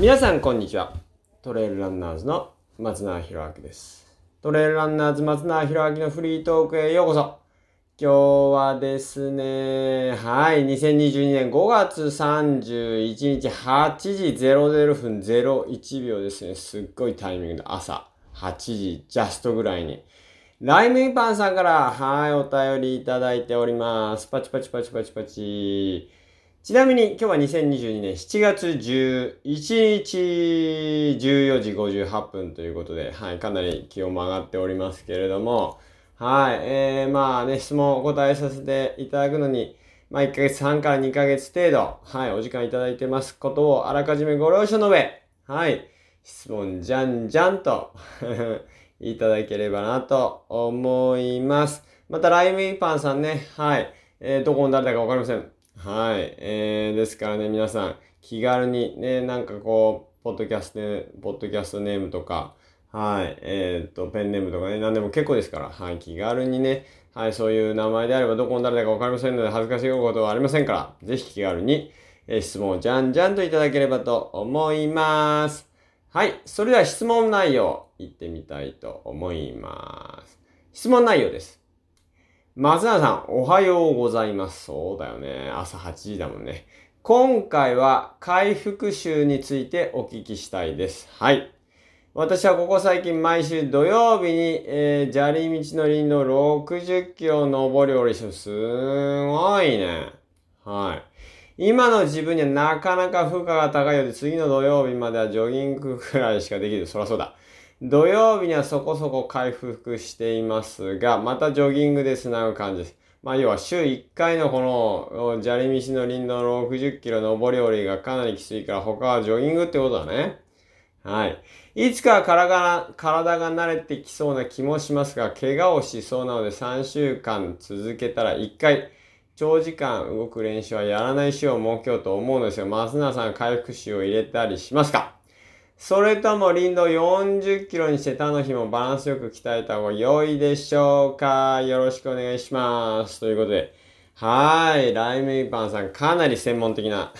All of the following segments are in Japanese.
皆さんこんにちはトレイルランナーズの松永博明ですトレイルランナーズ松永博明のフリートークへようこそ今日はですね、はい、2022年5月31日8時00分01秒ですね。すっごいタイミングで朝8時ジャストぐらいに。ライムインパンさんから、はい、お便りいただいております。パチパチパチパチパチ。ちなみに今日は2022年7月11日14時58分ということで、はい、かなり気温も上がっておりますけれども、はい。えー、まあね、質問をお答えさせていただくのに、まあ1ヶ月半から2ヶ月程度、はい、お時間いただいてますことをあらかじめご了承の上、はい、質問じゃんじゃんと いただければなと思います。また、ライムインパンさんね、はい、えー、どこの誰だかわかりません。はい、えー、ですからね、皆さん、気軽にね、なんかこう、ポッドキャスト、ポッドキャストネームとか、はい。えー、っと、ペンネームとかね、何でも結構ですから、はい。気軽にね、はい。そういう名前であれば、どこの誰だかわかりませんので、恥ずかしいことはありませんから、ぜひ気軽に、えー、質問をじゃんじゃんといただければと思います。はい。それでは質問内容、いってみたいと思います。質問内容です。松永さん、おはようございます。そうだよね。朝8時だもんね。今回は回復集についてお聞きしたいです。はい。私はここ最近毎週土曜日に、えー、砂利道の林道60キロ登り降りして、すごいね。はい。今の自分にはなかなか負荷が高いようで、次の土曜日まではジョギングくらいしかできる。そらそうだ。土曜日にはそこそこ回復していますが、またジョギングで繋ぐ感じです。まあ、要は週1回のこの砂利道の林道の60キロ登り降りがかなりきついから他はジョギングってことだね。はい。いつか体が、体が慣れてきそうな気もしますが、怪我をしそうなので3週間続けたら1回、長時間動く練習はやらない週を設けようと思うのですよ。松永さん回復週を入れたりしますか？それとも林道40キロにして他の日もバランスよく鍛えた方が良いでしょうかよろしくお願いします。ということで。はい。ライムイパンさん、かなり専門的な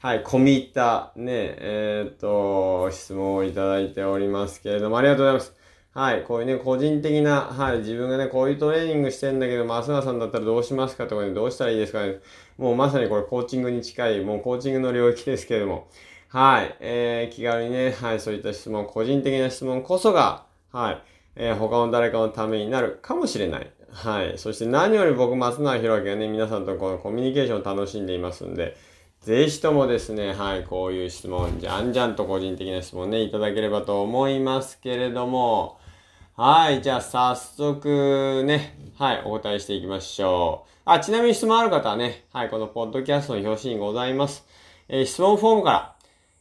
はい、込み入った、ね、えー、っと、質問をいただいておりますけれども、ありがとうございます。はい、こういうね、個人的な、はい、自分がね、こういうトレーニングしてんだけど、増永さんだったらどうしますかとかね、どうしたらいいですかね。もうまさにこれコーチングに近い、もうコーチングの領域ですけれども、はい、えー、気軽にね、はい、そういった質問、個人的な質問こそが、はい、えー、他の誰かのためになるかもしれない。はい。そして何より僕、松永弘明がね、皆さんとこのコミュニケーションを楽しんでいますんで、ぜひともですね、はい、こういう質問、じゃんじゃんと個人的な質問ね、いただければと思いますけれども、はい、じゃあ早速ね、はい、お答えしていきましょう。あ、ちなみに質問ある方はね、はい、このポッドキャストの表紙にございます。えー、質問フォームから、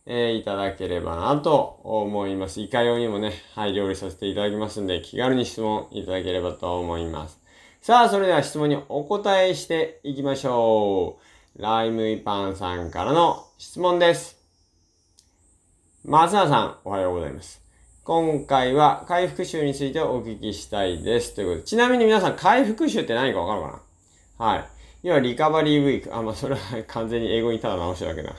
えー、いただければなと思います。いかようにもね、はい、料理させていただきますんで、気軽に質問いただければと思います。さあ、それでは質問にお答えしていきましょう。ライムイパンさんからの質問です。松田さん、おはようございます。今回は回復集についてお聞きしたいです。ということで、ちなみに皆さん、回復集って何かわかるかな？はい。要は、リカバリーウィーク。あ、まあ、それは完全に英語にただ直しただけだ。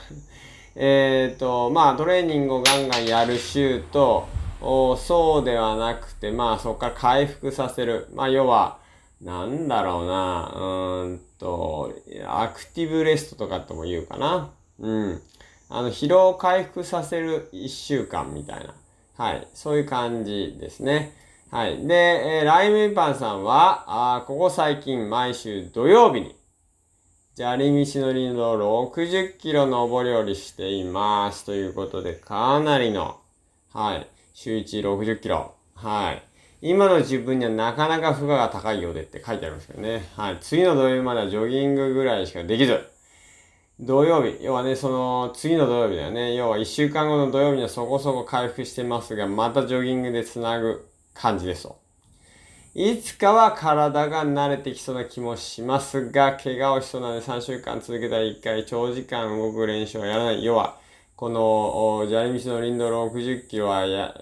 えっと、まあ、トレーニングをガンガンやる週と、おそうではなくて、まあ、そこから回復させる。まあ、要は、なんだろうな、うんと、アクティブレストとかとも言うかな。うん。あの、疲労を回復させる一週間みたいな。はい。そういう感じですね。はい。で、えー、ライムイパンさんは、あここ最近毎週土曜日に、砂利道の林道60キロ登り降りしています。ということで、かなりの、はい。週1 60キロ。はい。今の自分にはなかなか負荷が高いようでって書いてありますけどね。はい。次の土曜日まではジョギングぐらいしかできず。土曜日、要はね、その、次の土曜日だよね。要は1週間後の土曜日にはそこそこ回復してますが、またジョギングで繋ぐ感じですと。いつかは体が慣れてきそうな気もしますが、怪我をしそうなので3週間続けたら1回長時間動く練習はやらない。要は、この、砂利道の林道60キロはや、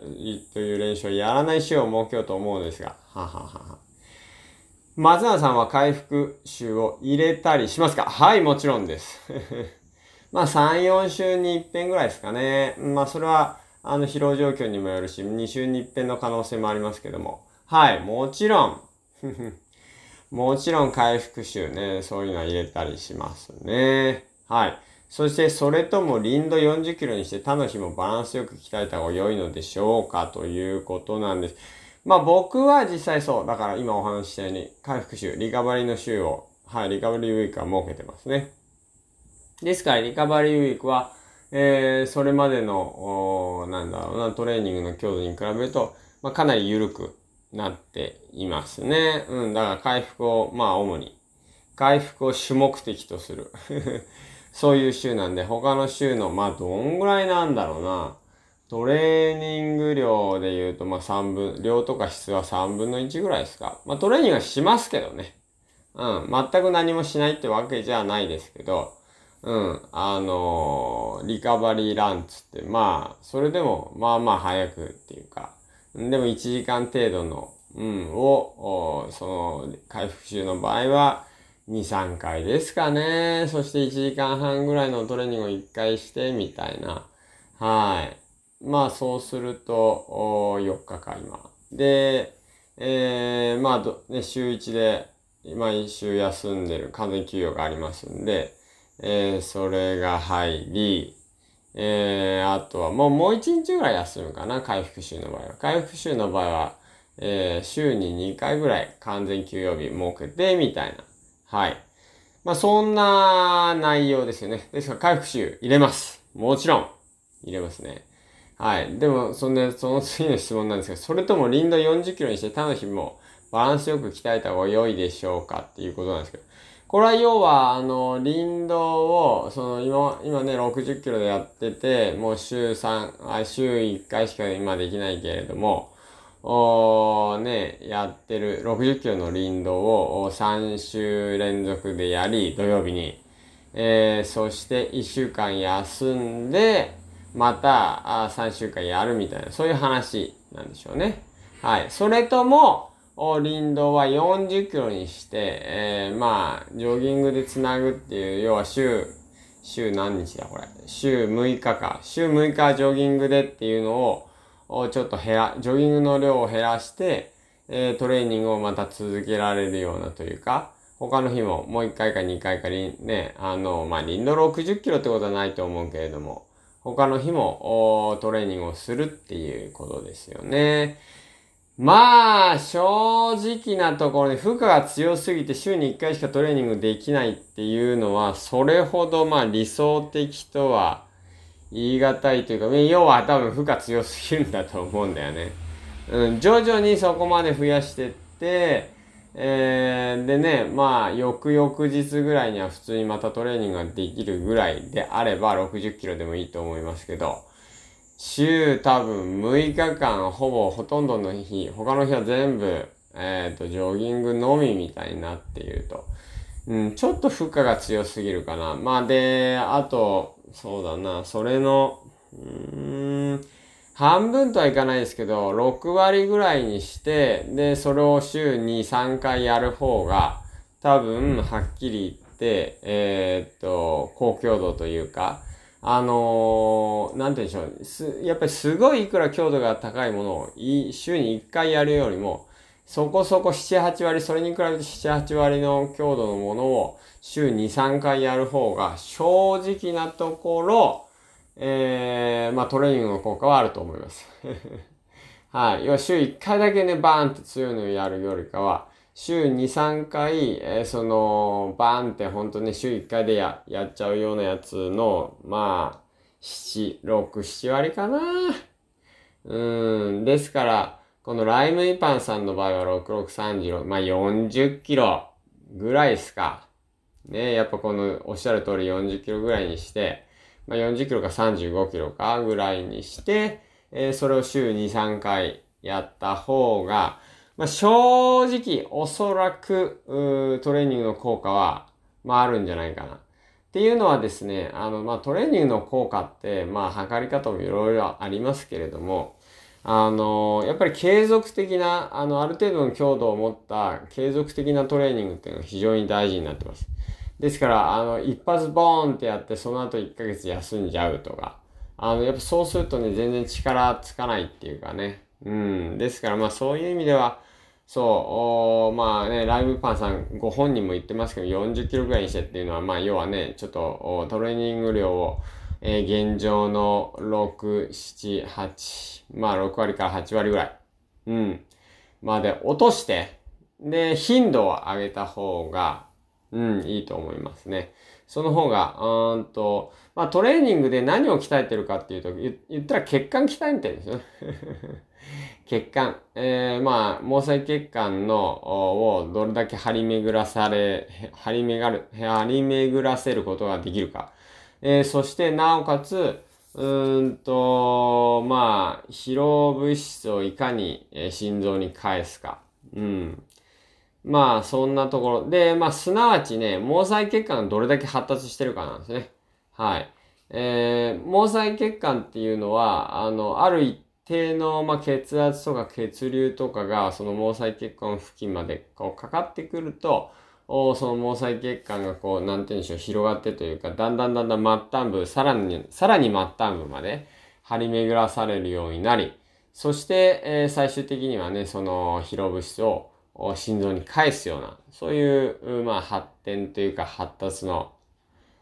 という練習をやらない週を設けようと思うんですが、ははは。松永さんは回復週を入れたりしますか？はい、もちろんです。まあ3、4週に一遍ぐらいですかね。まあそれは、あの疲労状況にもよるし、2週に一遍の可能性もありますけども。はい、もちろん。もちろん回復臭ね、そういうのは入れたりしますね。はい。そしてそれとも林道40キロにして他の日もバランスよく鍛えた方が良いのでしょうかということなんです。まあ僕は実際そう。だから今お話ししたように回復週、リカバリーの週を、はい、リカバリーウィークは設けてますね。ですからリカバリーウィークは、えー、それまでの、なんだろうな、トレーニングの強度に比べると、まあかなり緩くなっていますね。うん、だから回復を、まあ主に、回復を主目的とする。そういう週なんで、他の週の、まあ、どんぐらいなんだろうな。トレーニング量で言うと、まあ、3分、量とか質は3分の1ぐらいですか。まあ、トレーニングはしますけどね。うん。全く何もしないってわけじゃないですけど、うん。あのー、リカバリーランつって、まあ、それでも、まあまあ早くっていうか、でも1時間程度の、うん、を、その、回復中の場合は、2、3回ですかね。そして1時間半ぐらいのトレーニングを1回して、みたいな。はい。まあ、そうすると、4日間今。で、えー、まあど、ね、週1で、今1週休んでる完全休養がありますんで、えー、それが入り、えー、あとはもう、もう1日ぐらい休むかな、回復週の場合は。回復週の場合は、えー、週に2回ぐらい完全休養日設けて、みたいな。はい。まあ、そんな内容ですよね。ですから、回復臭入れます。もちろん、入れますね。はい。でも、そんで、その次の質問なんですけど、それとも林道40キロにして他の日もバランスよく鍛えた方が良いでしょうかっていうことなんですけど、これは要は、あの、林道を、その、今、今ね、60キロでやってて、もう週3、あ週1回しか今できないけれども、おね、やってる60キロの林道を3週連続でやり、土曜日に。えー、そして1週間休んで、またあ3週間やるみたいな、そういう話なんでしょうね。はい。それとも、林道は40キロにして、えー、まあ、ジョギングでつなぐっていう、要は週、週何日だこれ。週6日か。週6日ジョギングでっていうのを、ちょっと減ら、ジョギングの量を減らして、えー、トレーニングをまた続けられるようなというか、他の日ももう1回か2回かね、あの、まあ、林道60キロってことはないと思うけれども、他の日もトレーニングをするっていうことですよね。まあ、正直なところで負荷が強すぎて週に1回しかトレーニングできないっていうのは、それほどまあ理想的とは言い難いというか、要は多分負荷強すぎるんだと思うんだよね。うん、徐々にそこまで増やしてって、えー、でね、まあ、翌々日ぐらいには普通にまたトレーニングができるぐらいであれば60キロでもいいと思いますけど、週多分6日間ほぼほとんどの日、他の日は全部、えっ、ー、と、ジョギングのみみたいになっていると。うん、ちょっと負荷が強すぎるかな。まあで、あと、そうだな、それの、うーん、半分とはいかないですけど、6割ぐらいにして、で、それを週に3回やる方が、多分、はっきり言って、えー、っと、高強度というか、あのー、なんて言うんでしょう。す、やっぱりすごいいくら強度が高いものを、い週に1回やるよりも、そこそこ7、8割、それに比べて7、8割の強度のものを週2、3回やる方が正直なところ、えー、まあトレーニングの効果はあると思います。はい。要は週1回だけね、バーンって強いのをやるよりかは、週2、3回、えー、その、バーンってほんとね、週1回でや、やっちゃうようなやつの、まあ、7、6、7割かな。うん。ですから、このライムイパンさんの場合は6636、まあ40キロぐらいですか。ね、やっぱこのおっしゃる通り40キロぐらいにして、まあ40キロか35キロかぐらいにして、えー、それを週2、3回やった方が、まあ正直おそらくトレーニングの効果は、まああるんじゃないかな。っていうのはですね、あの、まあトレーニングの効果って、まあ測り方もいろいろありますけれども、あの、やっぱり継続的な、あの、ある程度の強度を持った継続的なトレーニングっていうのが非常に大事になってます。ですから、あの、一発ボーンってやって、その後1ヶ月休んじゃうとか、あの、やっぱそうするとね、全然力つかないっていうかね。うん。ですから、まあそういう意味では、そう、まあね、ライブパンさんご本人も言ってますけど、40キロぐらいにしてっていうのは、まあ要はね、ちょっとトレーニング量を、えー、現状の6、7、8、まあ6割から8割ぐらい。うん。まあで、落として、で、頻度を上げた方が、うん、いいと思いますね。その方が、うんと、まあトレーニングで何を鍛えてるかっていうと、言ったら血管鍛えてるんですよ。血管。えー、まあ、毛細血管の、をどれだけ張り巡らされ、張り巡る、張り巡らせることができるか。えー、そして、なおかつ、うんと、まあ、疲労物質をいかに、えー、心臓に返すか。うん。まあ、そんなところ。で、まあ、すなわちね、毛細血管がどれだけ発達してるかなんですね。はい。えー、毛細血管っていうのは、あの、ある一定の、まあ、血圧とか血流とかが、その毛細血管付近までこうかかってくると、おその毛細血管がこう、なんて言うんでしょう、広がってというか、だんだんだんだん末端部、さらに、さらに末端部まで張り巡らされるようになり、そして、えー、最終的にはね、その疲労物質を心臓に返すような、そういう、まあ、発展というか発達の、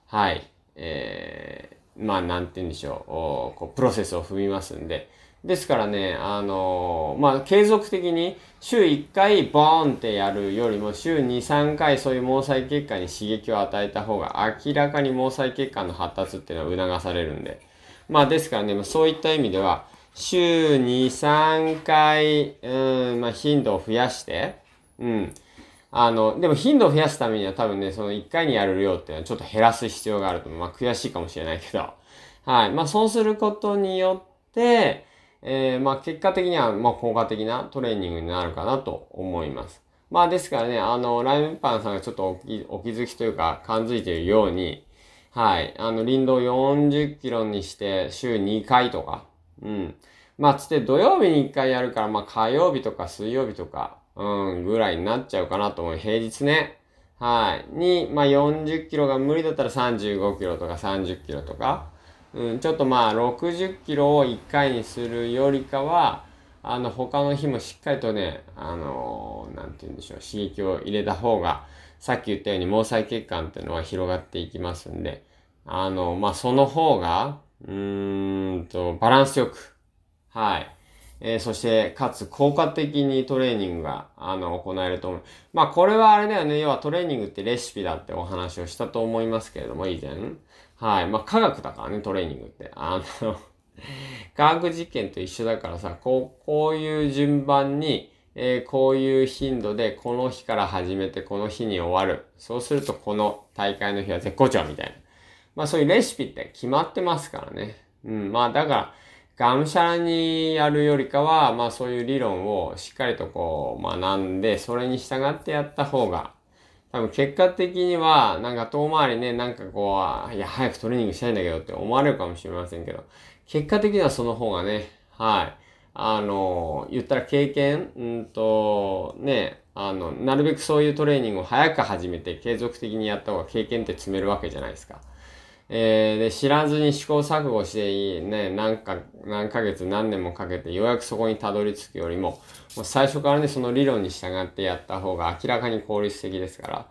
はい、えー、まあ、なんて言うんでしょう、こうプロセスを踏みますんで、ですからね、あのー、まあ、継続的に週1回ボーンってやるよりも週2、3回そういう毛細血管に刺激を与えた方が明らかに毛細血管の発達っていうのは促されるんで。まあ、ですからね、そういった意味では、週2、3回、うん、まあ、頻度を増やして、うん。あの、でも頻度を増やすためには多分ね、その1回にやる量っていうのはちょっと減らす必要があると思う。まあ、悔しいかもしれないけど。はい。まあ、そうすることによって、えー、まあ結果的には、まあ効果的なトレーニングになるかなと思います。まあですからね、あの、ライムパンさんがちょっとお気お気づきというか感づいているように、はい、あの、林道40キロにして週2回とか、うん。まあつって土曜日に1回やるから、まあ火曜日とか水曜日とか、うん、ぐらいになっちゃうかなと思う。平日ね。はい。に、まあ40キロが無理だったら35キロとか30キロとか、うん、ちょっとまあ60キロを1回にするよりかは、あの他の日もしっかりとね、あのー、なんて言うんでしょう、刺激を入れた方が、さっき言ったように毛細血管っていうのは広がっていきますんで、あの、まあ、その方が、うーんと、バランスよく、はい。えー、そして、かつ効果的にトレーニングが、あの、行えると思う。まあ、これはあれだよね。要はトレーニングってレシピだってお話をしたと思いますけれども、以前。はい。まあ、科学だからね、トレーニングって。あの 科学実験と一緒だからさ、こう、こういう順番に、えー、こういう頻度で、この日から始めて、この日に終わる。そうすると、この大会の日は絶好調みたいな。まあ、そういうレシピって決まってますからね。うん。まあ、だから、がむしゃらにやるよりかは、まあそういう理論をしっかりとこう学んで、それに従ってやった方が、多分結果的には、なんか遠回りね、なんかこう、いや、早くトレーニングしたいんだけどって思われるかもしれませんけど、結果的にはその方がね、はい。あの、言ったら経験、うんと、ね、あの、なるべくそういうトレーニングを早く始めて継続的にやった方が経験って積めるわけじゃないですか。えー、で、知らずに試行錯誤していいね、何か、何ヶ月何年もかけてようやくそこにたどり着くよりも、もう最初からね、その理論に従ってやった方が明らかに効率的ですから、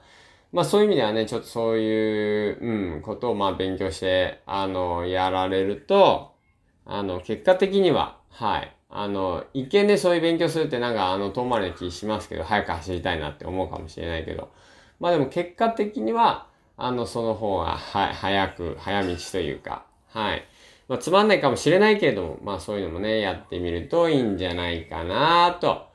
まあそういう意味ではね、ちょっとそういう、うん、ことをまあ勉強して、あの、やられると、あの、結果的には、はい。あの、一見でそういう勉強するってなんかあの、遠回りな気しますけど、早く走りたいなって思うかもしれないけど、まあでも結果的には、あの、その方が、はい、早く、早道というか、はい。まあ、つまんないかもしれないけれども、まあそういうのもね、やってみるといいんじゃないかなと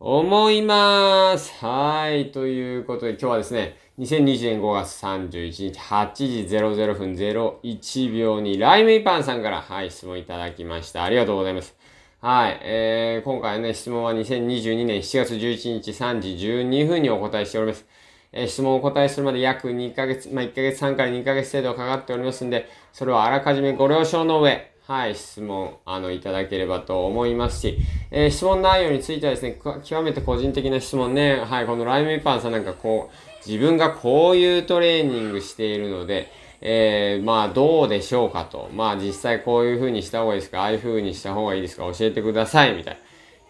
思います。はい。ということで今日はですね、2020年5月31日8時00分01秒にライムイパンさんから、はい、質問いただきました。ありがとうございます。はい。えー、今回ね、質問は2022年7月11日3時12分にお答えしております。え質問をお答えするまで約2ヶ月、まあ、1ヶ月半から2ヶ月程度かかっておりますんで、それをあらかじめご了承の上、はい、質問、あの、いただければと思いますし、えー、質問内容についてはですね、極めて個人的な質問ね、はい、このライムイパンさんなんかこう、自分がこういうトレーニングしているので、えー、まあどうでしょうかと。まあ実際こういう風にした方がいいですかああいう風にした方がいいですか教えてくださいみたいな。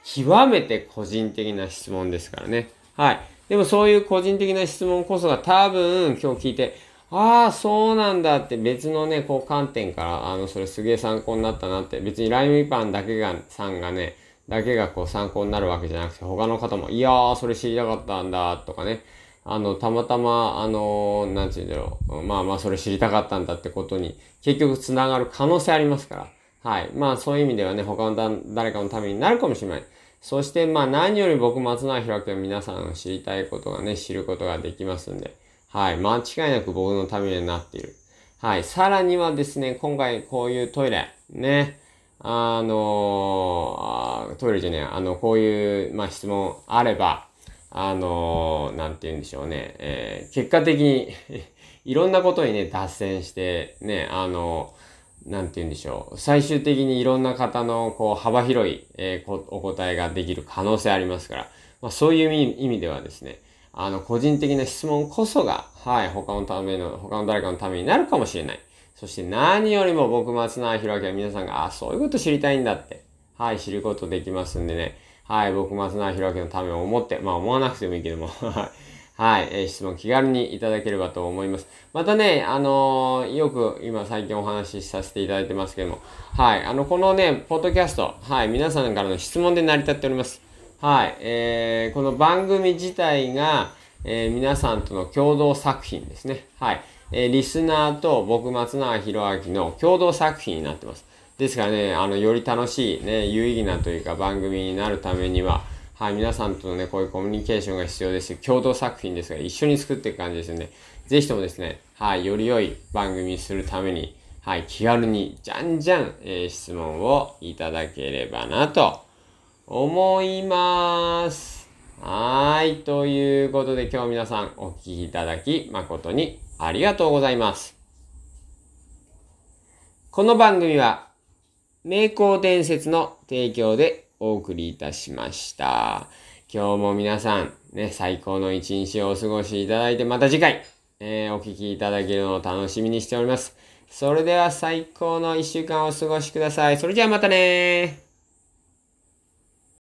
極めて個人的な質問ですからね。はい。でもそういう個人的な質問こそが多分今日聞いて、ああ、そうなんだって別のね、こう観点から、あの、それすげえ参考になったなって、別にライムイパンだけが、さんがね、だけがこう参考になるわけじゃなくて、他の方も、いやー、それ知りたかったんだ、とかね、あの、たまたま、あの、なんて言うんだろう、まあまあ、それ知りたかったんだってことに、結局繋がる可能性ありますから、はい。まあ、そういう意味ではね、他の誰かのためになるかもしれない。そして、まあ、何より僕、松永弘明は皆さんの知りたいことがね、知ることができますんで、はい。間違いなく僕のためになっている。はい。さらにはですね、今回こういうトイレ、ね。あの、トイレじゃねえ、あの、こういう、まあ、質問あれば、あのー、なんて言うんでしょうね。えー、結果的に いろんなことにね、脱線して、ね、あのー、なんて言うんでしょう。最終的にいろんな方の、こう、幅広い、えー、お答えができる可能性ありますから、まあ、そういう意味ではですね、あの、個人的な質問こそが、はい、他のための、他の誰かのためになるかもしれない。そして何よりも僕、松永弘明は皆さんが、あ、そういうこと知りたいんだって、はい、知ることできますんでね、はい、僕、松永弘明のためを思って、まあ思わなくてもいいけども、はい、はいえー、質問気軽にいただければと思います。またね、あのー、よく今最近お話しさせていただいてますけども、はい、あの、このね、ポッドキャスト、はい、皆さんからの質問で成り立っております。はい、えー、この番組自体が、えー、皆さんとの共同作品ですね。はい。えー、リスナーと僕、松永弘明の共同作品になってます。ですからね、あの、より楽しい、ね、有意義なというか番組になるためには、はい、皆さんとのね、こういうコミュニケーションが必要です。共同作品ですが、一緒に作っていく感じですよね。ぜひともですね、はい、より良い番組にするために、はい、気軽に、じゃんじゃん、えー、質問をいただければなと思います。はい。ということで今日皆さんお聴きいただき誠にありがとうございます。この番組は名工伝説の提供でお送りいたしました。今日も皆さんね、最高の一日をお過ごしいただいてまた次回、えー、お聴きいただけるのを楽しみにしております。それでは最高の一週間をお過ごしください。それじゃあまたね